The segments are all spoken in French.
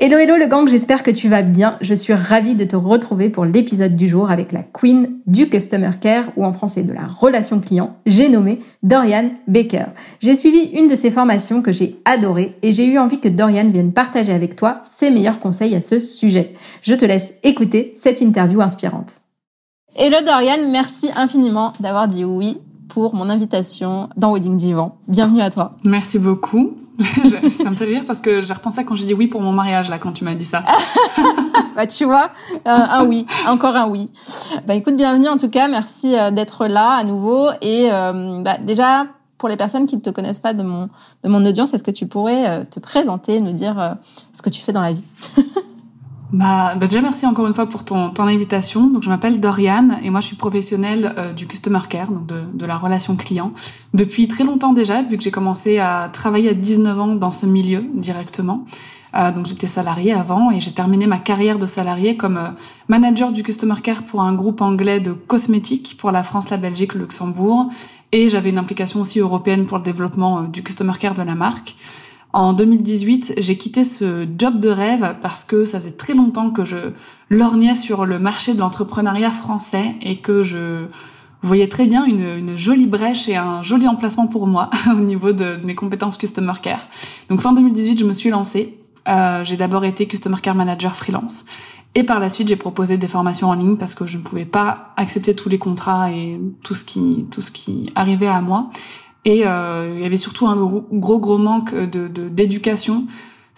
Hello hello le gang, j'espère que tu vas bien. Je suis ravie de te retrouver pour l'épisode du jour avec la queen du customer care ou en français de la relation client. J'ai nommé Dorian Baker. J'ai suivi une de ses formations que j'ai adorée et j'ai eu envie que Dorian vienne partager avec toi ses meilleurs conseils à ce sujet. Je te laisse écouter cette interview inspirante. Hello Dorian, merci infiniment d'avoir dit oui pour mon invitation dans Wedding Divan. Bienvenue à toi. Merci beaucoup. ça me fait rire parce que j'ai repensé quand j'ai dit oui pour mon mariage là quand tu m'as dit ça. bah tu vois, un, oui, encore un oui. Bah écoute, bienvenue en tout cas, merci euh, d'être là à nouveau et euh, bah, déjà pour les personnes qui ne te connaissent pas de mon de mon audience, est-ce que tu pourrais euh, te présenter, nous dire ce que tu fais dans la vie? Bah, bah, déjà merci encore une fois pour ton, ton invitation. Donc je m'appelle Doriane et moi je suis professionnelle euh, du customer care, donc de, de, la relation client, depuis très longtemps déjà, vu que j'ai commencé à travailler à 19 ans dans ce milieu directement. Euh, donc j'étais salariée avant et j'ai terminé ma carrière de salariée comme euh, manager du customer care pour un groupe anglais de cosmétiques pour la France, la Belgique, le Luxembourg et j'avais une implication aussi européenne pour le développement euh, du customer care de la marque. En 2018, j'ai quitté ce job de rêve parce que ça faisait très longtemps que je lorgnais sur le marché de l'entrepreneuriat français et que je voyais très bien une, jolie brèche et un joli emplacement pour moi au niveau de, mes compétences Customer Care. Donc fin 2018, je me suis lancée. Euh, j'ai d'abord été Customer Care Manager freelance. Et par la suite, j'ai proposé des formations en ligne parce que je ne pouvais pas accepter tous les contrats et tout ce qui, tout ce qui arrivait à moi. Et euh, il y avait surtout un gros gros, manque de d'éducation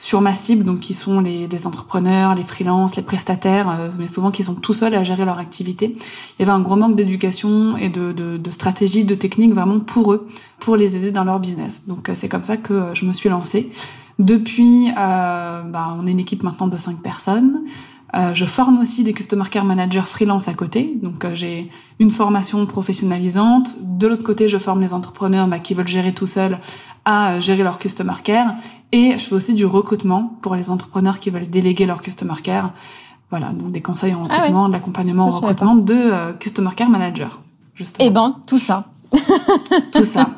sur ma cible, donc qui sont les, entrepreneurs, les freelances, les prestataires, euh, mais souvent qui sont tout seuls à gérer leur activité. Il y avait un gros manque d'éducation et de, de, de stratégie, de technique vraiment pour eux, pour les aider dans leur business. Donc euh, c'est comme ça que je me suis lancée. Depuis, euh, bah, on est une équipe maintenant de cinq personnes. Euh, je forme aussi des Customer Care Managers freelance à côté. Donc euh, j'ai une formation professionnalisante. De l'autre côté, je forme les entrepreneurs bah, qui veulent gérer tout seuls à euh, gérer leur Customer Care. Et je fais aussi du recrutement pour les entrepreneurs qui veulent déléguer leur Customer Care. Voilà, donc des conseils en ah recrutement, de l'accompagnement en recrutement de Customer Care Manager. Justement. Eh ben, tout ça. tout ça.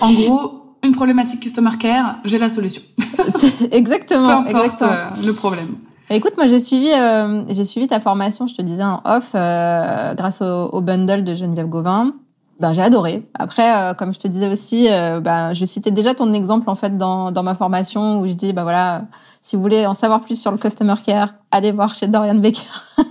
En gros, une problématique Customer Care, j'ai la solution. exactement. Peu importe le problème. Écoute, moi j'ai suivi, euh, j'ai suivi ta formation, je te disais en off, euh, grâce au, au, bundle de Geneviève Gauvin. Ben, j'ai adoré. Après, euh, comme je te disais aussi, ben, je citais déjà ton exemple en fait dans, dans ma formation où je dis, ben voilà, si vous voulez en savoir plus sur le customer care, allez voir chez Dorian Baker.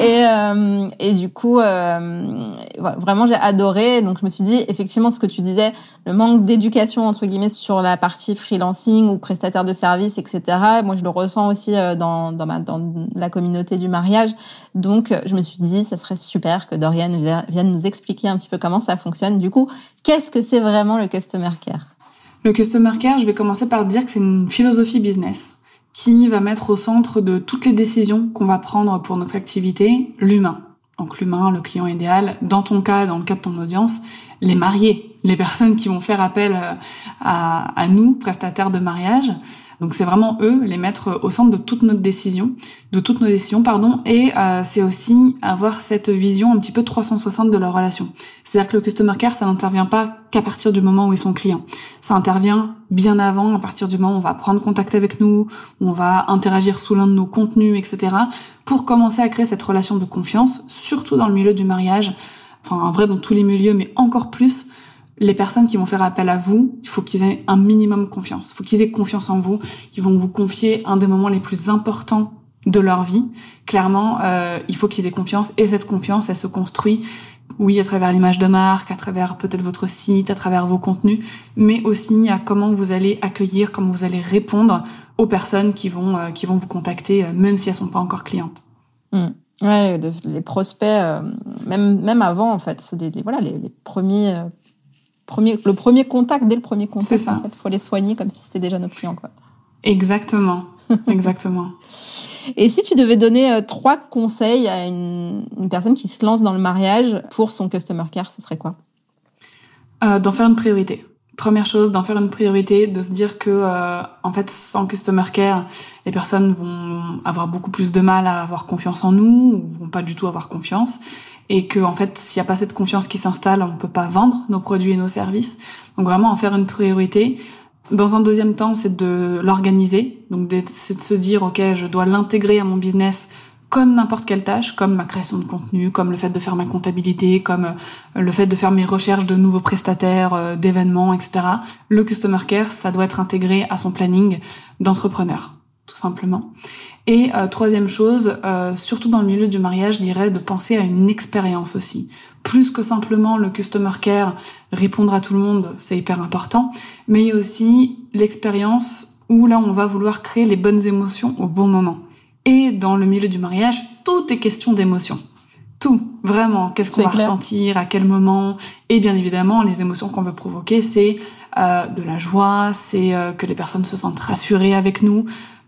et, euh, et du coup, euh, vraiment, j'ai adoré. Donc, je me suis dit, effectivement, ce que tu disais, le manque d'éducation, entre guillemets, sur la partie freelancing ou prestataire de services, etc. Moi, je le ressens aussi euh, dans, dans, ma, dans la communauté du mariage. Donc, je me suis dit, ça serait super que Dorian vienne nous expliquer un petit peu comment ça fonctionne. Du coup, qu'est-ce que c'est vraiment le customer care? Le Customer Care, je vais commencer par dire que c'est une philosophie business qui va mettre au centre de toutes les décisions qu'on va prendre pour notre activité l'humain. Donc l'humain, le client idéal, dans ton cas, dans le cas de ton audience, les mariés, les personnes qui vont faire appel euh, à, à nous, prestataires de mariage. Donc c'est vraiment eux, les mettre au centre de toute notre décision, de toutes nos décisions, pardon. Et euh, c'est aussi avoir cette vision un petit peu 360 de leur relation. C'est-à-dire que le customer care, ça n'intervient pas qu'à partir du moment où ils sont clients. Ça intervient bien avant, à partir du moment où on va prendre contact avec nous, où on va interagir sous l'un de nos contenus, etc. Pour commencer à créer cette relation de confiance, surtout dans le milieu du mariage. Enfin, en vrai, dans tous les milieux, mais encore plus les personnes qui vont faire appel à vous, il faut qu'ils aient un minimum confiance. Il faut qu'ils aient confiance en vous. Ils vont vous confier un des moments les plus importants de leur vie. Clairement, euh, il faut qu'ils aient confiance et cette confiance, elle se construit oui, à travers l'image de marque, à travers peut-être votre site, à travers vos contenus, mais aussi à comment vous allez accueillir, comment vous allez répondre aux personnes qui vont euh, qui vont vous contacter, euh, même si elles sont pas encore clientes. Mmh. Ouais, les prospects, euh, même même avant en fait, des, voilà les, les premiers premier, le premier contact dès le premier contact. Ça. En fait, faut les soigner comme si c'était déjà nos clients quoi. Exactement, exactement. Et si tu devais donner euh, trois conseils à une, une, personne qui se lance dans le mariage pour son customer care, ce serait quoi? Euh, D'en faire une priorité. Première chose, d'en faire une priorité, de se dire que euh, en fait, sans customer care, les personnes vont avoir beaucoup plus de mal à avoir confiance en nous, ou vont pas du tout avoir confiance, et que en fait, s'il n'y a pas cette confiance qui s'installe, on peut pas vendre nos produits et nos services. Donc vraiment en faire une priorité. Dans un deuxième temps, c'est de l'organiser. Donc, c'est de se dire, OK, je dois l'intégrer à mon business comme n'importe quelle tâche, comme ma création de contenu, comme le fait de faire ma comptabilité, comme euh, le fait de faire mes recherches de nouveaux prestataires, euh, d'événements, etc. Le customer care, ça doit être intégré à son planning d'entrepreneur, tout simplement. Et euh, troisième chose, euh, surtout dans le milieu du mariage, je dirais de penser à une expérience aussi. Plus que simplement le customer care, répondre à tout le monde, c'est hyper important, mais il y a aussi l'expérience où là on va vouloir créer les bonnes émotions au bon moment. Et dans le milieu du mariage, tout est question d'émotion. Tout, vraiment. Qu'est-ce qu'on va ressentir, à quel moment. Et bien évidemment, les émotions qu'on veut provoquer, c'est euh, de la joie, c'est euh, que les personnes se sentent rassurées avec nous,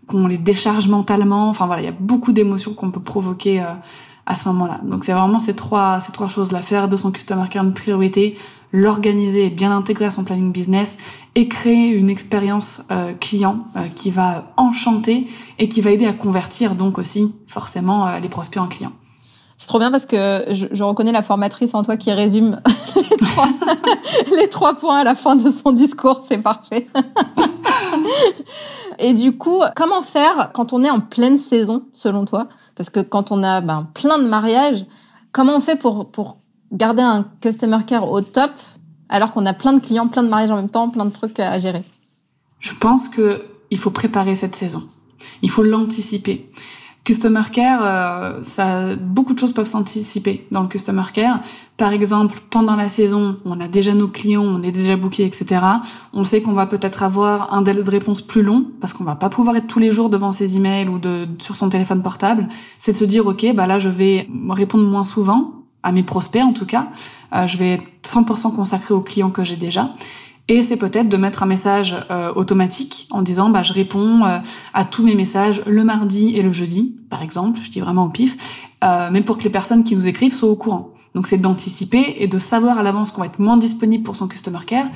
qu'on les décharge mentalement. Enfin voilà, il y a beaucoup d'émotions qu'on peut provoquer euh, à ce moment-là. Donc c'est vraiment ces trois ces trois choses là faire de son customer care une priorité, l'organiser et bien intégrer à son planning business et créer une expérience euh, client euh, qui va enchanter et qui va aider à convertir donc aussi forcément les prospects en clients. C'est trop bien parce que je, reconnais la formatrice en toi qui résume les trois, les trois points à la fin de son discours. C'est parfait. Et du coup, comment faire quand on est en pleine saison, selon toi? Parce que quand on a ben, plein de mariages, comment on fait pour, pour garder un customer care au top alors qu'on a plein de clients, plein de mariages en même temps, plein de trucs à gérer? Je pense que il faut préparer cette saison. Il faut l'anticiper. Customer care, euh, ça, beaucoup de choses peuvent s'anticiper dans le customer care. Par exemple, pendant la saison, on a déjà nos clients, on est déjà booké, etc. On sait qu'on va peut-être avoir un délai de réponse plus long parce qu'on va pas pouvoir être tous les jours devant ses emails ou de, sur son téléphone portable. C'est de se dire, ok, bah là, je vais répondre moins souvent à mes prospects en tout cas. Euh, je vais être 100% consacré aux clients que j'ai déjà. Et c'est peut-être de mettre un message euh, automatique en disant bah je réponds euh, à tous mes messages le mardi et le jeudi, par exemple, je dis vraiment au pif, euh, mais pour que les personnes qui nous écrivent soient au courant. Donc c'est d'anticiper et de savoir à l'avance qu'on va être moins disponible pour son customer care,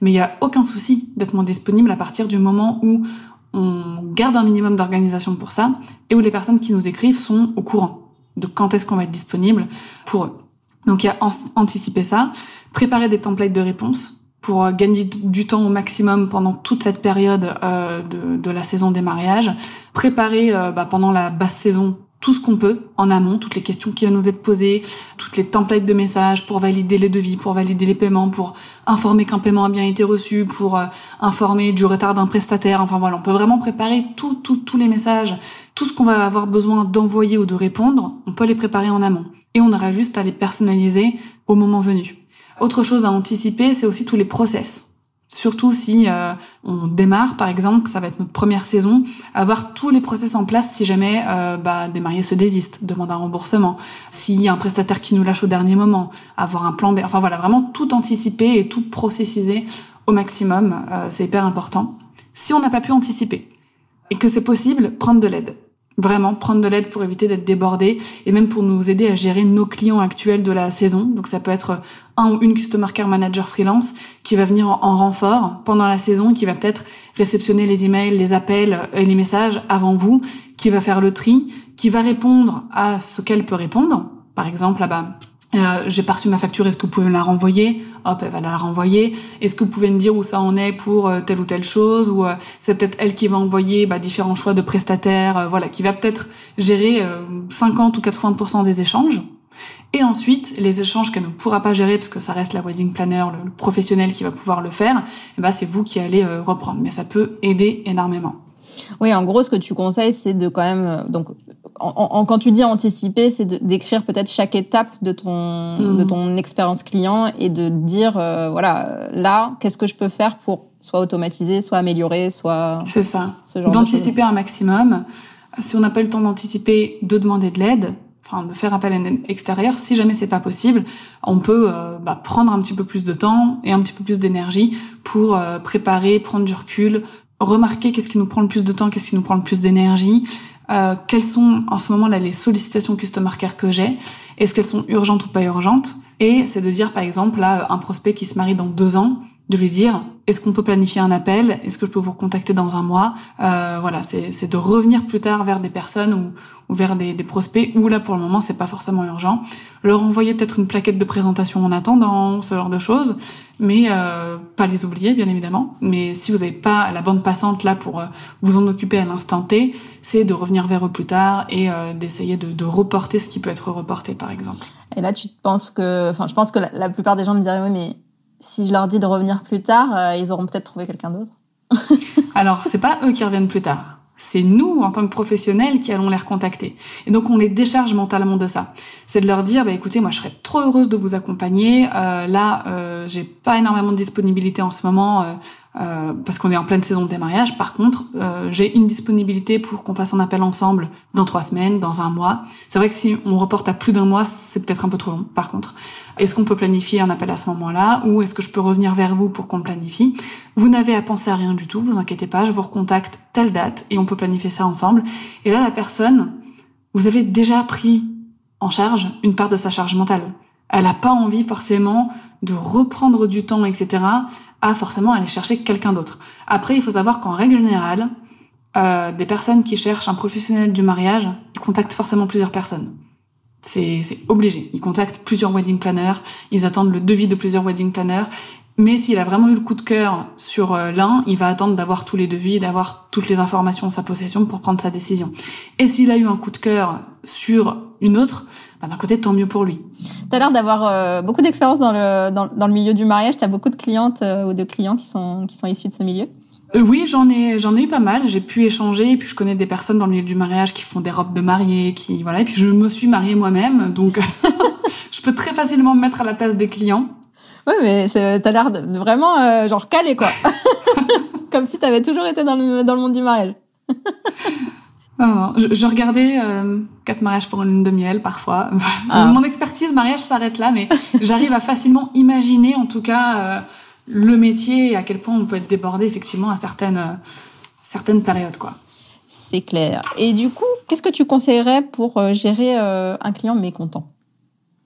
mais il n'y a aucun souci d'être moins disponible à partir du moment où on garde un minimum d'organisation pour ça et où les personnes qui nous écrivent sont au courant de quand est-ce qu'on va être disponible pour eux. Donc il y a anticiper ça, préparer des templates de réponse pour euh, gagner du temps au maximum pendant toute cette période euh, de, de, la saison des mariages, préparer euh, bah, pendant la basse saison tout ce qu'on peut en amont, toutes les questions qui vont nous être posées, toutes les templates de messages pour valider les devis, pour valider les paiements, pour informer qu'un paiement a bien été reçu, pour euh, informer du retard d'un prestataire. Enfin voilà, on peut vraiment préparer tout, tout, tous les messages, tout ce qu'on va avoir besoin d'envoyer ou de répondre, on peut les préparer en amont. Et on aura juste à les personnaliser au moment venu. Autre chose à anticiper, c'est aussi tous les process. Surtout si euh, on démarre, par exemple, que ça va être notre première saison, avoir tous les process en place si jamais euh, bah, des mariés se désistent, demandent un remboursement, s'il y a un prestataire qui nous lâche au dernier moment, avoir un plan B, enfin voilà, vraiment tout anticiper et tout processiser au maximum, euh, c'est hyper important. Si on n'a pas pu anticiper et que c'est possible, prendre de l'aide. Vraiment, prendre de l'aide pour éviter d'être débordé et même pour nous aider à gérer nos clients actuels de la saison. Donc ça peut être un ou une Customer Care Manager freelance qui va venir en, renfort pendant la saison, qui va peut-être réceptionner les emails, les appels et les messages avant vous, qui va faire le tri, qui va répondre à ce qu'elle peut répondre. Par exemple, là-bas, euh, j'ai pas reçu ma facture, est-ce que vous pouvez me la renvoyer? Hop, elle va la renvoyer. Est-ce que vous pouvez me dire où ça en est pour euh, telle ou telle chose? Ou euh, c'est peut-être elle qui va envoyer bah, différents choix de prestataires, voilà, qui va peut-être gérer 50 ou 80% des échanges. Et ensuite, les échanges qu'elle ne pourra pas gérer parce que ça reste la wedding planner, le, professionnel qui va pouvoir le faire, eh ben c'est vous qui allez reprendre. Mais ça peut aider énormément. Oui, en gros, ce que tu conseilles, c'est de quand même donc en, quand tu dis anticiper, c'est d'écrire peut-être chaque étape de ton Mhm. de ton expérience client et de dire euh, voilà là qu'est-ce que je peux faire pour soit automatiser, soit améliorer, soit C'est ça. ce genre. D'anticiper un maximum. Si on n'a pas le temps d'anticiper, de demander de l'aide, enfin de faire appel à une extérieure. Si jamais c'est pas possible, on peut euh, bah, prendre un petit peu plus de temps et un petit peu plus d'énergie pour euh, préparer, prendre du recul, remarquer qu'est-ce qui nous prend le plus de temps, qu'est-ce qui nous prend le plus d'énergie. Euh, quelles sont en ce moment là les sollicitations customer care que j'ai? Est-ce qu'elles sont urgentes ou pas urgentes? Et c'est de dire par exemple là un prospect qui se marie dans deux ans, de lui dire est-ce qu'on peut planifier un appel? Est-ce que je peux vous recontacter dans un mois? Euh, Voilà, c'est de revenir plus tard vers des personnes ou, ou vers des, des prospects où là pour le moment c'est pas forcément urgent. Leur envoyer peut-être une plaquette de présentation en attendant, ce genre de choses, mais euh, pas les oublier bien évidemment. Mais si vous n'avez pas la bande passante là pour euh, vous en occuper à l'instant T, c'est de revenir vers eux plus tard et euh, d'essayer de, de reporter ce qui peut être reporté par exemple. Et là, tu penses que, enfin, je pense que la, la plupart des gens me diraient oui, mais si je leur dis de revenir plus tard, euh, ils auront peut-être trouvé quelqu'un d'autre. Alors, c'est pas eux qui reviennent plus tard. C'est nous, en tant que professionnels, qui allons les recontacter. Et donc, on les décharge mentalement de ça. C'est de leur dire, bah, écoutez, moi, je serais trop heureuse de vous accompagner. Euh, là, euh, j'ai pas énormément de disponibilité en ce moment euh, parce qu'on est en pleine saison des mariages. Par contre, euh, j'ai une disponibilité pour qu'on fasse un appel ensemble dans trois semaines, dans un mois. C'est vrai que si on reporte à plus d'un mois, c'est peut-être un peu trop long. Par contre, est-ce qu'on peut planifier un appel à ce moment-là ou est-ce que je peux revenir vers vous pour qu'on planifie? Vous n'avez à penser à rien du tout, vous inquiétez pas, je vous recontacte telle date et on peut planifier ça ensemble. Et là, la personne, vous avez déjà pris en charge une part de sa charge mentale. Elle n'a pas envie forcément de reprendre du temps, etc., à forcément aller chercher quelqu'un d'autre. Après, il faut savoir qu'en règle générale, euh, des personnes qui cherchent un professionnel du mariage, ils contactent forcément plusieurs personnes. C'est c'est obligé. Ils contactent plusieurs wedding planners, ils attendent le devis de plusieurs wedding planners. Mais s'il a vraiment eu le coup de cœur sur euh, l'un, il va attendre d'avoir tous les devis, d'avoir toutes les informations en sa possession pour prendre sa décision. Et s'il a eu un coup de cœur sur une autre, bah, d'un côté, tant mieux pour lui. T'as l'air d'avoir euh, beaucoup d'expérience dans le dans, dans le milieu du mariage. T'as beaucoup de clientes euh, ou de clients qui sont qui sont issus de ce milieu. Oui, j'en ai, j'en ai eu pas mal. J'ai pu échanger, et puis je connais des personnes dans le milieu du mariage qui font des robes de mariée, qui voilà. Et puis je me suis mariée moi-même, donc je peux très facilement me mettre à la place des clients. Oui, mais t'as l'air de, vraiment euh, genre calé quoi. Comme si t'avais toujours été dans le dans le monde du mariage. Je, je regardais euh, quatre mariages pour une lune de miel parfois. Ah. Mon expertise mariage s'arrête là, mais j'arrive à facilement imaginer, en tout cas, euh, le métier et à quel point on peut être débordé effectivement à certaines certaines périodes, quoi. C'est clair. Et du coup, qu'est-ce que tu conseillerais pour gérer un client mécontent?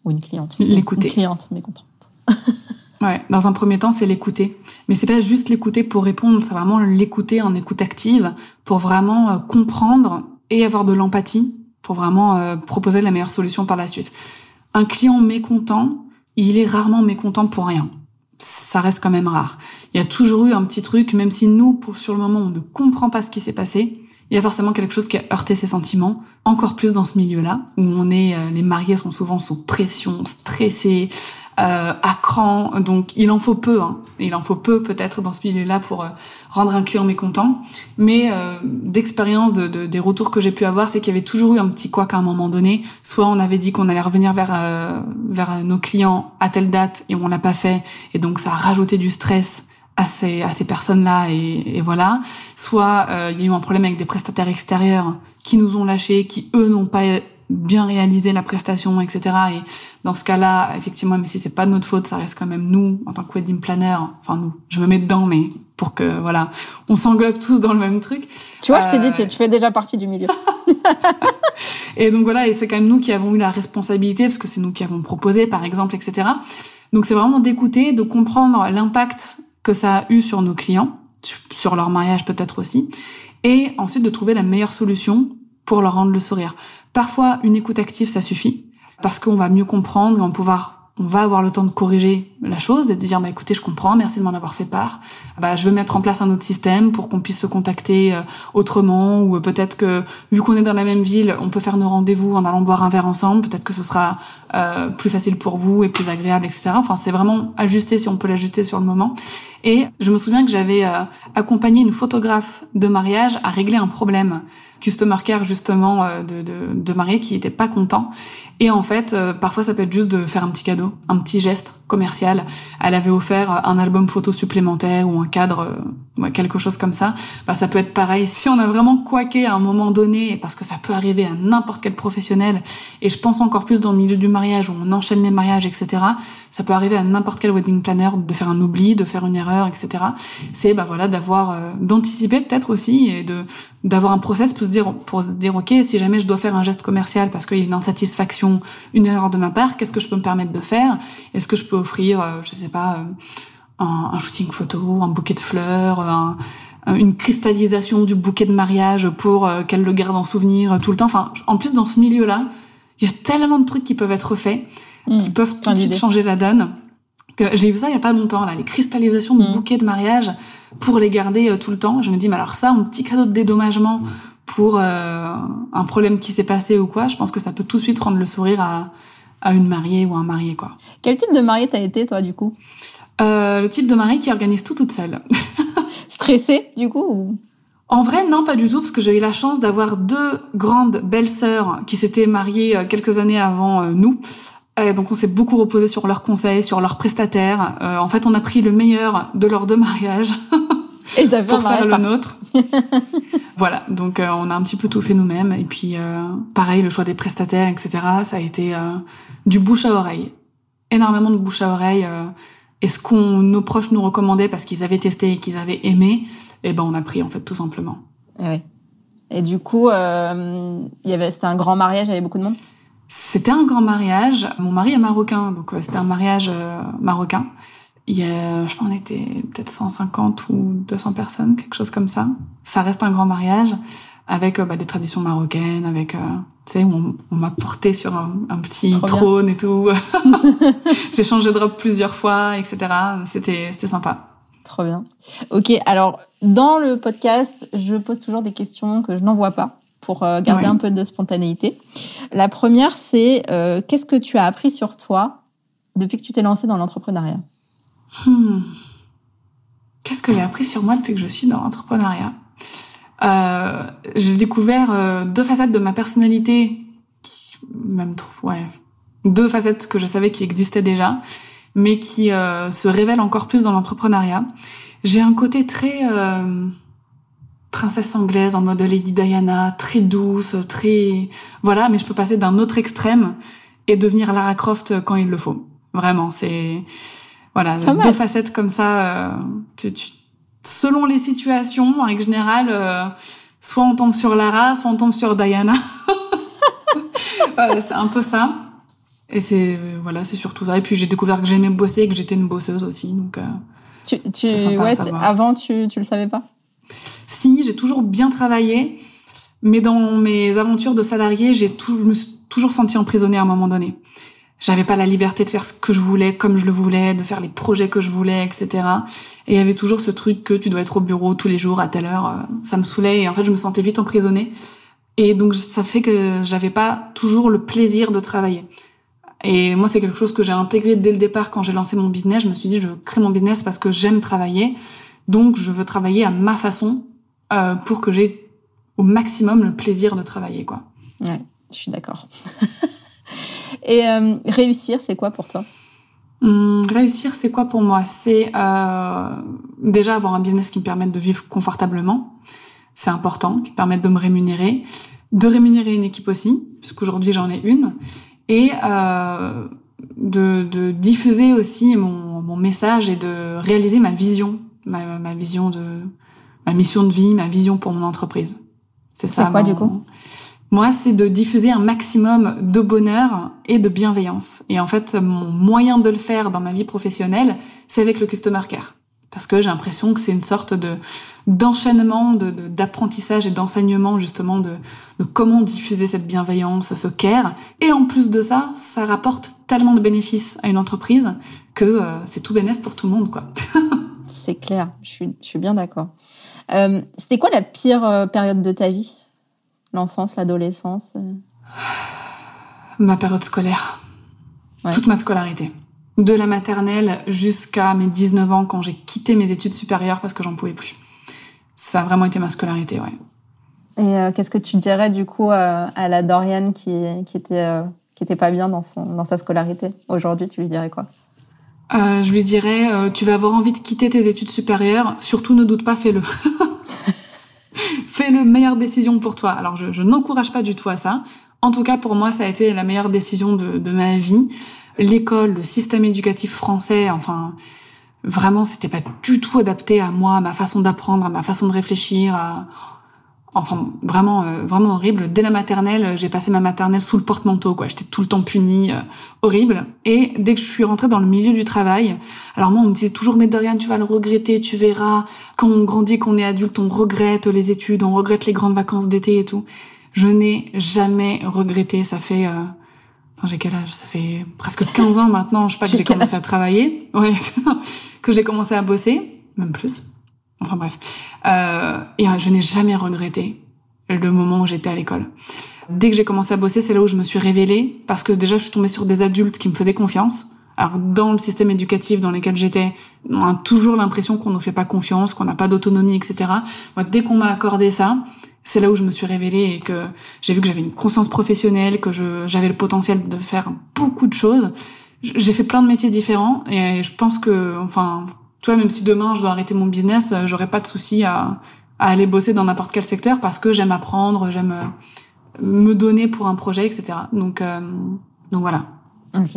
Ou une cliente L'écouter. Une cliente mécontente. Ouais, dans un premier temps, c'est l'écouter. Mais c'est pas juste l'écouter pour répondre, c'est vraiment l'écouter en écoute active pour vraiment euh, comprendre et avoir de l'empathie pour vraiment euh, proposer la meilleure solution par la suite. Un client mécontent, il est rarement mécontent pour rien. Ça reste quand même rare. Il y a toujours eu un petit truc, même si nous, pour sur le moment, on ne comprend pas ce qui s'est passé, il y a forcément quelque chose qui a heurté ses sentiments, encore plus dans ce milieu-là, où on est, euh, les mariés sont souvent sous pression, stressés, à cran, donc il en faut peu. Hein. Il en faut peu peut-être dans ce milieu-là pour euh, rendre un client mécontent. Mais euh, d'expérience, de, de- des retours que j'ai pu avoir, c'est qu'il y avait toujours eu un petit quoi qu'à un moment donné. Soit on avait dit qu'on allait revenir vers euh, vers nos clients à telle date et on l'a pas fait, et donc ça a rajouté du stress à ces à ces personnes-là et, et voilà. Soit euh, il y a eu un problème avec des prestataires extérieurs qui nous ont lâchés, qui eux n'ont pas bien réalisé la prestation, etc. Et dans ce cas-là, effectivement, mais si c'est pas de notre faute, ça reste quand même nous, en tant que wedding planner, enfin nous, je me mets dedans, mais pour que, voilà, on s'englobe tous dans le même truc. Tu vois, je t'ai Euh, dit, tu, tu fais déjà partie du milieu. Et donc voilà, et c'est quand même nous qui avons eu la responsabilité, parce que c'est nous qui avons proposé, par exemple, etc. Donc c'est vraiment d'écouter, de comprendre l'impact que ça a eu sur nos clients, sur leur mariage peut-être aussi, et ensuite de trouver la meilleure solution pour leur rendre le sourire. Parfois, une écoute active, ça suffit, parce qu'on va mieux comprendre on va pouvoir on va avoir le temps de corriger la chose de dire bah écoutez je comprends merci de m'en avoir fait part. Bah je vais mettre en place un autre système pour qu'on puisse se contacter euh, autrement ou euh, peut-être que vu qu'on est dans la même ville on peut faire nos rendez-vous en allant boire un verre ensemble. Peut-être que ce sera euh, plus facile pour vous et plus agréable etc enfin c'est vraiment ajusté si on peut l'ajuster sur le moment. Et je me souviens que j'avais euh, accompagné une photographe de mariage à régler un problème customer care justement euh, de, de, de mariés qui étaient pas contents. Et en fait, euh, parfois ça peut être juste de faire un petit cadeau, un petit geste commercial. Elle avait offert un album photo supplémentaire ou un cadre, euh, quelque chose comme ça. Bah, ça peut être pareil. Si on a vraiment quaqué à un moment donné, parce que ça peut arriver à n'importe quel professionnel, et je pense encore plus dans le milieu du mariage où on enchaîne les mariages, etc. Ça peut arriver à n'importe quel wedding planner de faire un oubli, de faire une erreur, etc. C'est bah voilà d'avoir, euh, d'anticiper peut-être aussi et de d'avoir un process pour se dire pour se dire ok si jamais je dois faire un geste commercial parce qu'il y a une insatisfaction une erreur de ma part qu'est-ce que je peux me permettre de faire? Est-ce que je peux offrir euh, je sais pas euh, un, un, shooting photo un bouquet de fleurs un, une cristallisation du bouquet de mariage pour euh, qu'elle le garde en souvenir tout le temps? Enfin en plus dans ce milieu là il y a tellement de trucs qui peuvent être faits mmh, qui peuvent tout de suite changer la donne que j'ai vu ça il y a pas longtemps là les cristallisations de mmh. bouquets de mariage pour les garder euh, tout le temps. Je me dis, mais alors ça, un petit cadeau de dédommagement pour euh, un problème qui s'est passé ou quoi, je pense que ça peut tout de suite rendre le sourire à, à une mariée ou un marié, quoi. Quel type de mariée t'as été, toi, du coup? Euh, Le type de mariée qui organise tout toute seule. Stressée, du coup ou... En vrai, non, pas du tout, parce que j'ai eu la chance d'avoir deux grandes belles-sœurs qui s'étaient mariées euh, quelques années avant nous. Euh, donc on s'est beaucoup reposé sur leurs conseils, sur leurs prestataires. Euh, en fait, on a pris le meilleur de leurs deux mariages Et pour faire le nôtre. voilà, donc euh, on a un petit peu tout fait nous-mêmes. Et puis pareil, le choix des prestataires, etc. Ça a été du bouche à oreille, énormément de bouche à oreille. et ce qu'on nos proches nous recommandaient parce qu'ils avaient testé et qu'ils avaient aimé, eh ben on a pris en fait tout simplement. Ah oui. Et du coup, il y avait c'était un grand mariage, il y avait beaucoup de monde? C'était un grand mariage. Mon mari est marocain, donc c'était un mariage euh, marocain. Il y a, je pense, on était peut-être 150 ou 200 personnes, quelque chose comme ça. Ça reste un grand mariage avec euh, bah, des traditions marocaines, avec, euh, tu sais, on, on m'a porté sur un, un petit trône et tout. J'ai changé de robe plusieurs fois, etc. C'était, c'était sympa. Trop bien. Ok, alors dans le podcast, je pose toujours des questions que je n'envoie pas pour euh, garder un peu de spontanéité. La première, c'est euh, qu'est-ce que tu as appris sur toi depuis que tu t'es lancé dans l'entrepreneuriat? Hmm. Qu'est-ce que j'ai appris sur moi depuis que je suis dans l'entrepreneuriat? Euh, J'ai découvert euh, deux facettes de ma personnalité, même deux facettes que je savais qui existaient déjà, mais qui se révèlent encore plus dans l'entrepreneuriat. J'ai un côté très princesse anglaise en mode Lady Diana, très douce, très voilà, mais je peux passer d'un autre extrême et devenir Lara Croft quand il le faut. Vraiment, c'est voilà deux facettes comme ça. Euh, tu, selon les situations, en règle générale, euh, soit on tombe sur Lara, soit on tombe sur Diana. c'est un peu ça. Et c'est voilà, c'est surtout ça. Et puis j'ai découvert que j'aimais bosser et que j'étais une bosseuse aussi, donc. Euh, tu, tu ouais, avant tu tu le savais pas? Si, j'ai toujours bien travaillé, mais dans mes aventures de salarié, j'ai tout, je me suis toujours senti emprisonnée à un moment donné. J'avais pas la liberté de faire ce que je voulais, comme je le voulais, de faire les projets que je voulais, etc. Et il y avait toujours ce truc que tu dois être au bureau tous les jours à telle heure. Euh, ça me saoulait et en fait, je me sentais vite emprisonnée. Et donc, ça fait que j'avais pas toujours le plaisir de travailler. Et moi, c'est quelque chose que j'ai intégré dès le départ quand j'ai lancé mon business. Je me suis dit, je crée mon business parce que j'aime travailler. Donc, je veux travailler à ma façon euh, pour que j'ai au maximum le plaisir de travailler, quoi. Ouais, je suis d'accord. Et euh, réussir, c'est quoi pour toi? Hum, Réussir, c'est quoi pour moi? C'est euh, déjà avoir un business qui me permette de vivre confortablement. C'est important, qui permette de me rémunérer, de rémunérer une équipe aussi, puisqu'aujourd'hui j'en ai une, et euh, de, de, diffuser aussi mon, mon, message et de réaliser ma vision ma, ma vision de ma mission de vie, ma vision pour mon entreprise. C'est ça. C'est quoi du coup? Moi, c'est de diffuser un maximum de bonheur et de bienveillance. Et en fait, mon moyen de le faire dans ma vie professionnelle, c'est avec le customer care. Parce que j'ai l'impression que c'est une sorte de d'enchaînement, de, d'apprentissage et d'enseignement justement de, de comment diffuser cette bienveillance, ce care. Et en plus de ça, ça rapporte tellement de bénéfices à une entreprise que euh, c'est tout bénéf pour tout le monde, quoi. c'est clair. Je suis, je suis bien d'accord. Euh, C'était quoi la pire euh, période de ta vie? L'enfance, l'adolescence euh? Ma période scolaire. Toute ma scolarité. De la maternelle jusqu'à mes 19 ans quand j'ai quitté mes études supérieures parce que j'en pouvais plus. Ça a vraiment été ma scolarité, ouais. Et qu'est-ce que tu dirais du coup à la Dorian qui, qui était qui était pas bien dans son dans sa scolarité? Aujourd'hui Tu lui dirais quoi? Je lui dirais tu vas avoir envie de quitter tes études supérieures, surtout ne doute pas, fais-le. fais le meilleure décision pour toi. Alors je, je n'encourage pas du tout à ça. En tout cas, pour moi, ça a été la meilleure décision de, de ma vie. L'école, le système éducatif français, enfin, vraiment, c'était pas du tout adapté à moi, à ma façon d'apprendre, à ma façon de réfléchir, à... enfin, vraiment, euh, vraiment horrible. Dès la maternelle, j'ai passé ma maternelle sous le porte-manteau, quoi. J'étais tout le temps punie, euh, horrible. Et dès que je suis rentrée dans le milieu du travail, alors moi, on me disait toujours, mais Dorian, tu vas le regretter, tu verras. Quand on grandit, qu'on est adulte, on regrette les études, on regrette les grandes vacances d'été et tout. Je n'ai jamais regretté. Ça fait, euh... enfin, j'ai quel âge? Ça fait presque 15 ans maintenant. Je sais pas que j'ai commencé à travailler. Ouais, que j'ai commencé à bosser, même plus. Enfin bref. Euh... Et euh, je n'ai jamais regretté le moment où j'étais à l'école. Dès que j'ai commencé à bosser, c'est là où je me suis révélée parce que déjà je suis tombée sur des adultes qui me faisaient confiance. Alors dans le système éducatif dans lequel j'étais, on a toujours l'impression qu'on ne fait pas confiance, qu'on n'a pas d'autonomie, etc. Moi, dès qu'on m'a accordé ça, c'est là où je me suis révélée et que j'ai vu que j'avais une conscience professionnelle, que j'avais le potentiel de faire beaucoup de choses. J'ai fait plein de métiers différents et je pense que, enfin, tu vois, même si demain je dois arrêter mon business, j'aurais pas de souci à, à, aller bosser dans n'importe quel secteur parce que j'aime apprendre, j'aime euh, me donner pour un projet, etc. Donc, euh, donc voilà. Ok.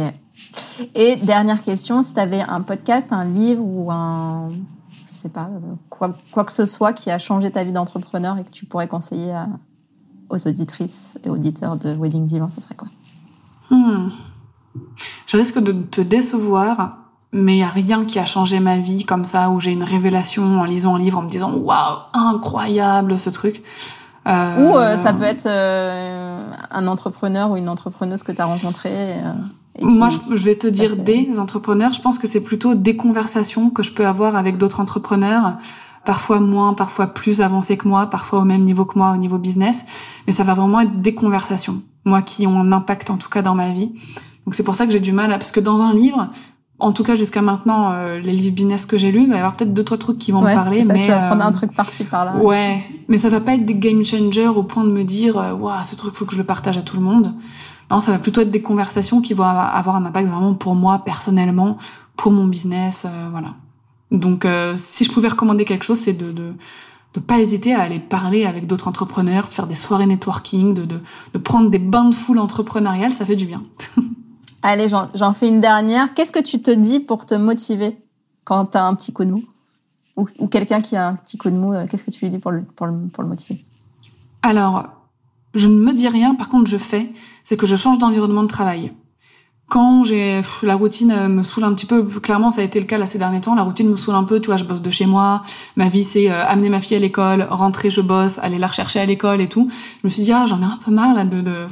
Et dernière question, si tu avais un podcast, un livre ou un sais pas, euh, quoi, quoi que ce soit qui a changé ta vie d'entrepreneur et que tu pourrais conseiller aux auditrices et auditeurs de Wedding Divin, ce serait quoi? Hmm. Je risque de te décevoir, mais il n'y a rien qui a changé ma vie comme ça, où j'ai une révélation en lisant un livre, en me disant waouh, incroyable ce truc. Euh... Ou euh, ça peut être euh, un entrepreneur ou une entrepreneuse que tu as rencontré. Moi, je, vais te dire des entrepreneurs. Je pense que c'est plutôt des conversations que je peux avoir avec d'autres entrepreneurs, parfois moins, parfois plus avancés que moi, parfois au même niveau que moi au niveau business. Mais ça va vraiment être des conversations, moi qui ont un impact en tout cas dans ma vie. Donc c'est pour ça que j'ai du mal, à, parce que dans un livre, en tout cas jusqu'à maintenant, euh, les livres business que j'ai lus, il va y avoir peut-être deux trois trucs qui vont me parler. Ça, mais tu vas prendre un euh, truc parti par là. Ouais, mais ça va pas être des game changers au point de me dire, waouh, ce truc faut que je le partage à tout le monde. Non, ça va plutôt être des conversations qui vont avoir un impact vraiment pour moi personnellement, pour mon business, euh, voilà. Donc, euh, si je pouvais recommander quelque chose, c'est de, de de pas hésiter à aller parler avec d'autres entrepreneurs, de faire des soirées networking, de, de, de prendre des bains de foule entrepreneuriales, ça fait du bien. Allez, j'en fais une dernière. Qu'est-ce que tu te dis pour te motiver quand tu as un petit coup de mou Ou, quelqu'un qui a un petit coup de mou, euh, qu'est-ce que tu lui dis pour le, pour le, pour le motiver? Alors, je ne me dis rien, par contre je fais, c'est que je change d'environnement de travail. Quand j'ai la routine euh, me saoule un petit peu, clairement ça a été le cas là ces derniers temps, la routine me saoule un peu, tu vois, je bosse de chez moi, ma vie c'est euh, amener ma fille à l'école, rentrer, je bosse, aller la rechercher à l'école et tout. Je me suis dit ah j'en ai un peu marre là de, de...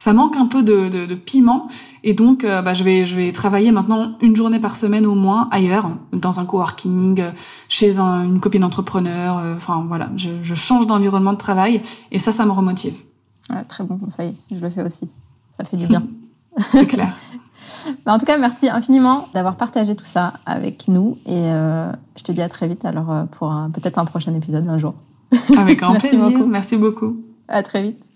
ça manque un peu de, de, de piment et donc euh, bah, je vais je vais travailler maintenant une journée par semaine au moins ailleurs, dans un coworking, chez un, une copine entrepreneur, enfin voilà, je, je change d'environnement de travail et ça ça me remotive très bon conseil, je le fais aussi. Ça fait du bien. C'est clair. Bah, en tout cas, merci infiniment d'avoir partagé tout ça avec nous et euh, je te dis à très vite alors euh, pour peut-être un prochain épisode un jour. Avec grand plaisir. Beaucoup. Merci beaucoup. À très vite.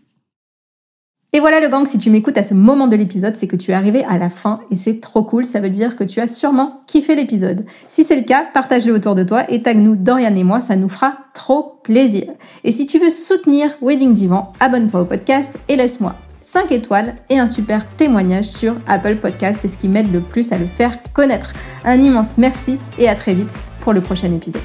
Et voilà le gang, si tu m'écoutes à ce moment de l'épisode, c'est que tu es arrivé à la fin et c'est trop cool, ça veut dire que tu as sûrement kiffé l'épisode. Si c'est le cas, partage-le autour de toi et tag-nous Dorian et moi, ça nous fera trop plaisir. Et si tu veux soutenir Wedding Divan, abonne-toi au podcast et laisse-moi 5 étoiles et un super témoignage sur Apple Podcast, c'est ce qui m'aide le plus à le faire connaître. Un immense merci et à très vite pour le prochain épisode.